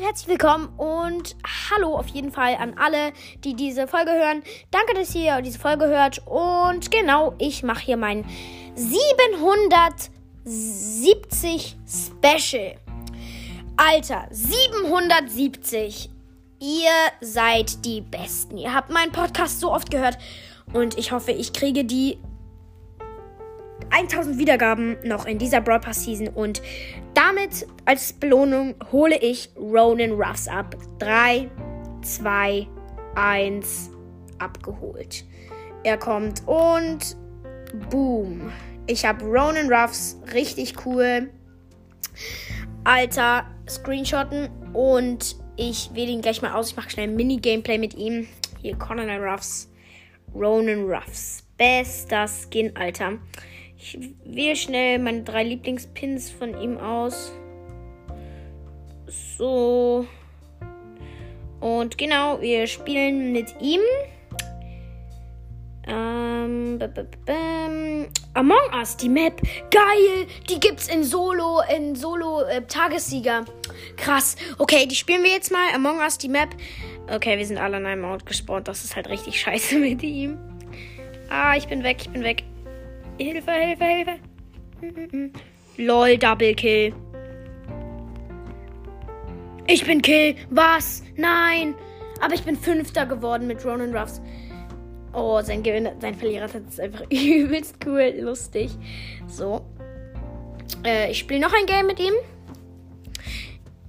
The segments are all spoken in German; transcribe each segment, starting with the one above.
und herzlich willkommen und hallo auf jeden Fall an alle, die diese Folge hören. Danke, dass ihr diese Folge hört und genau, ich mache hier mein 770 Special. Alter, 770. Ihr seid die Besten. Ihr habt meinen Podcast so oft gehört und ich hoffe, ich kriege die 1000 Wiedergaben noch in dieser Pass Season und damit als Belohnung hole ich Ronan Ruffs ab. 3, 2, 1, abgeholt. Er kommt und boom. Ich habe Ronan Ruffs, richtig cool. Alter, Screenshotten und ich wähle ihn gleich mal aus. Ich mache schnell ein Mini-Gameplay mit ihm. Hier, Colonel Ruffs. Ronan Ruffs. Bester Skin, Alter. Ich wähle schnell meine drei Lieblingspins von ihm aus. So. Und genau, wir spielen mit ihm. Ähm, Among Us, die Map. Geil! Die gibt's in Solo, in Solo äh, Tagessieger. Krass. Okay, die spielen wir jetzt mal. Among Us, die Map. Okay, wir sind alle an einem Ort gespawnt. Das ist halt richtig scheiße mit ihm. Ah, ich bin weg, ich bin weg. Hilfe, Hilfe, Hilfe. Lol, Double Kill. Ich bin Kill. Was? Nein. Aber ich bin Fünfter geworden mit Ronan Ruffs. Oh, sein Gewinner, sein Verlierer ist einfach übelst cool, lustig. So. Äh, ich spiele noch ein Game mit ihm.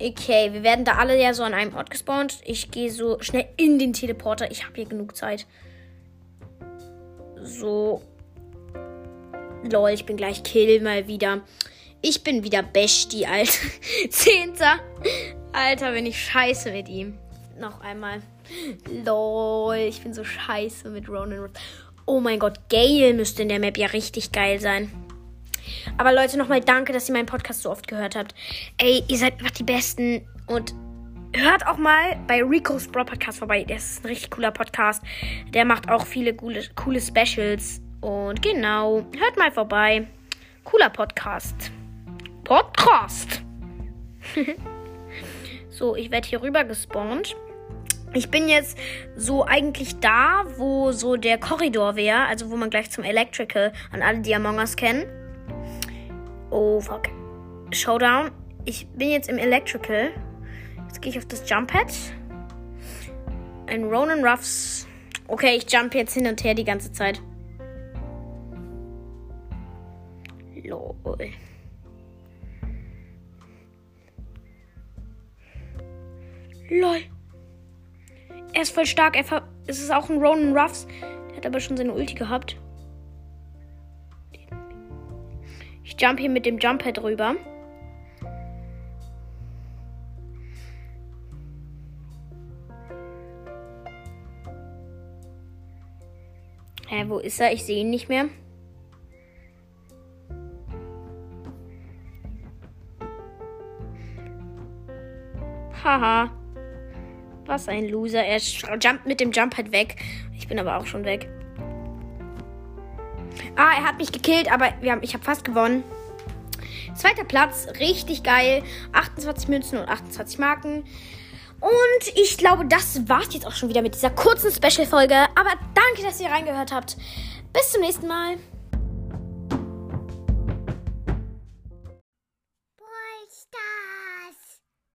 Okay, wir werden da alle ja so an einem Ort gespawnt. Ich gehe so schnell in den Teleporter. Ich habe hier genug Zeit. So. Lol, ich bin gleich Kill mal wieder. Ich bin wieder Besti, Alter. Zehnter. Alter, bin ich scheiße mit ihm. Noch einmal. Lol, ich bin so scheiße mit Ronan. Oh mein Gott, Gale müsste in der Map ja richtig geil sein. Aber Leute, nochmal danke, dass ihr meinen Podcast so oft gehört habt. Ey, ihr seid einfach die Besten. Und hört auch mal bei Rico's Bro Podcast vorbei. Das ist ein richtig cooler Podcast. Der macht auch viele coole, coole Specials. Und genau, hört mal vorbei. Cooler Podcast. Podcast. so, ich werde hier rüber gespawnt. Ich bin jetzt so eigentlich da, wo so der Korridor wäre, also wo man gleich zum Electrical an alle, die Among Us kennen. Oh, fuck. Showdown. Ich bin jetzt im Electrical. Jetzt gehe ich auf das Jump Pad. Ein Ronan Ruffs. Okay, ich jump jetzt hin und her die ganze Zeit. Lol. Er ist voll stark. Er es ist auch ein Ronan Ruffs. Der hat aber schon seine Ulti gehabt. Ich jump hier mit dem Jumppad rüber. Hä, wo ist er? Ich sehe ihn nicht mehr. Haha. Was ein Loser. Er jumpt mit dem Jump halt weg. Ich bin aber auch schon weg. Ah, er hat mich gekillt, aber wir haben, ich habe fast gewonnen. Zweiter Platz, richtig geil. 28 Münzen und 28 Marken. Und ich glaube, das war's jetzt auch schon wieder mit dieser kurzen Special-Folge. Aber danke, dass ihr reingehört habt. Bis zum nächsten Mal.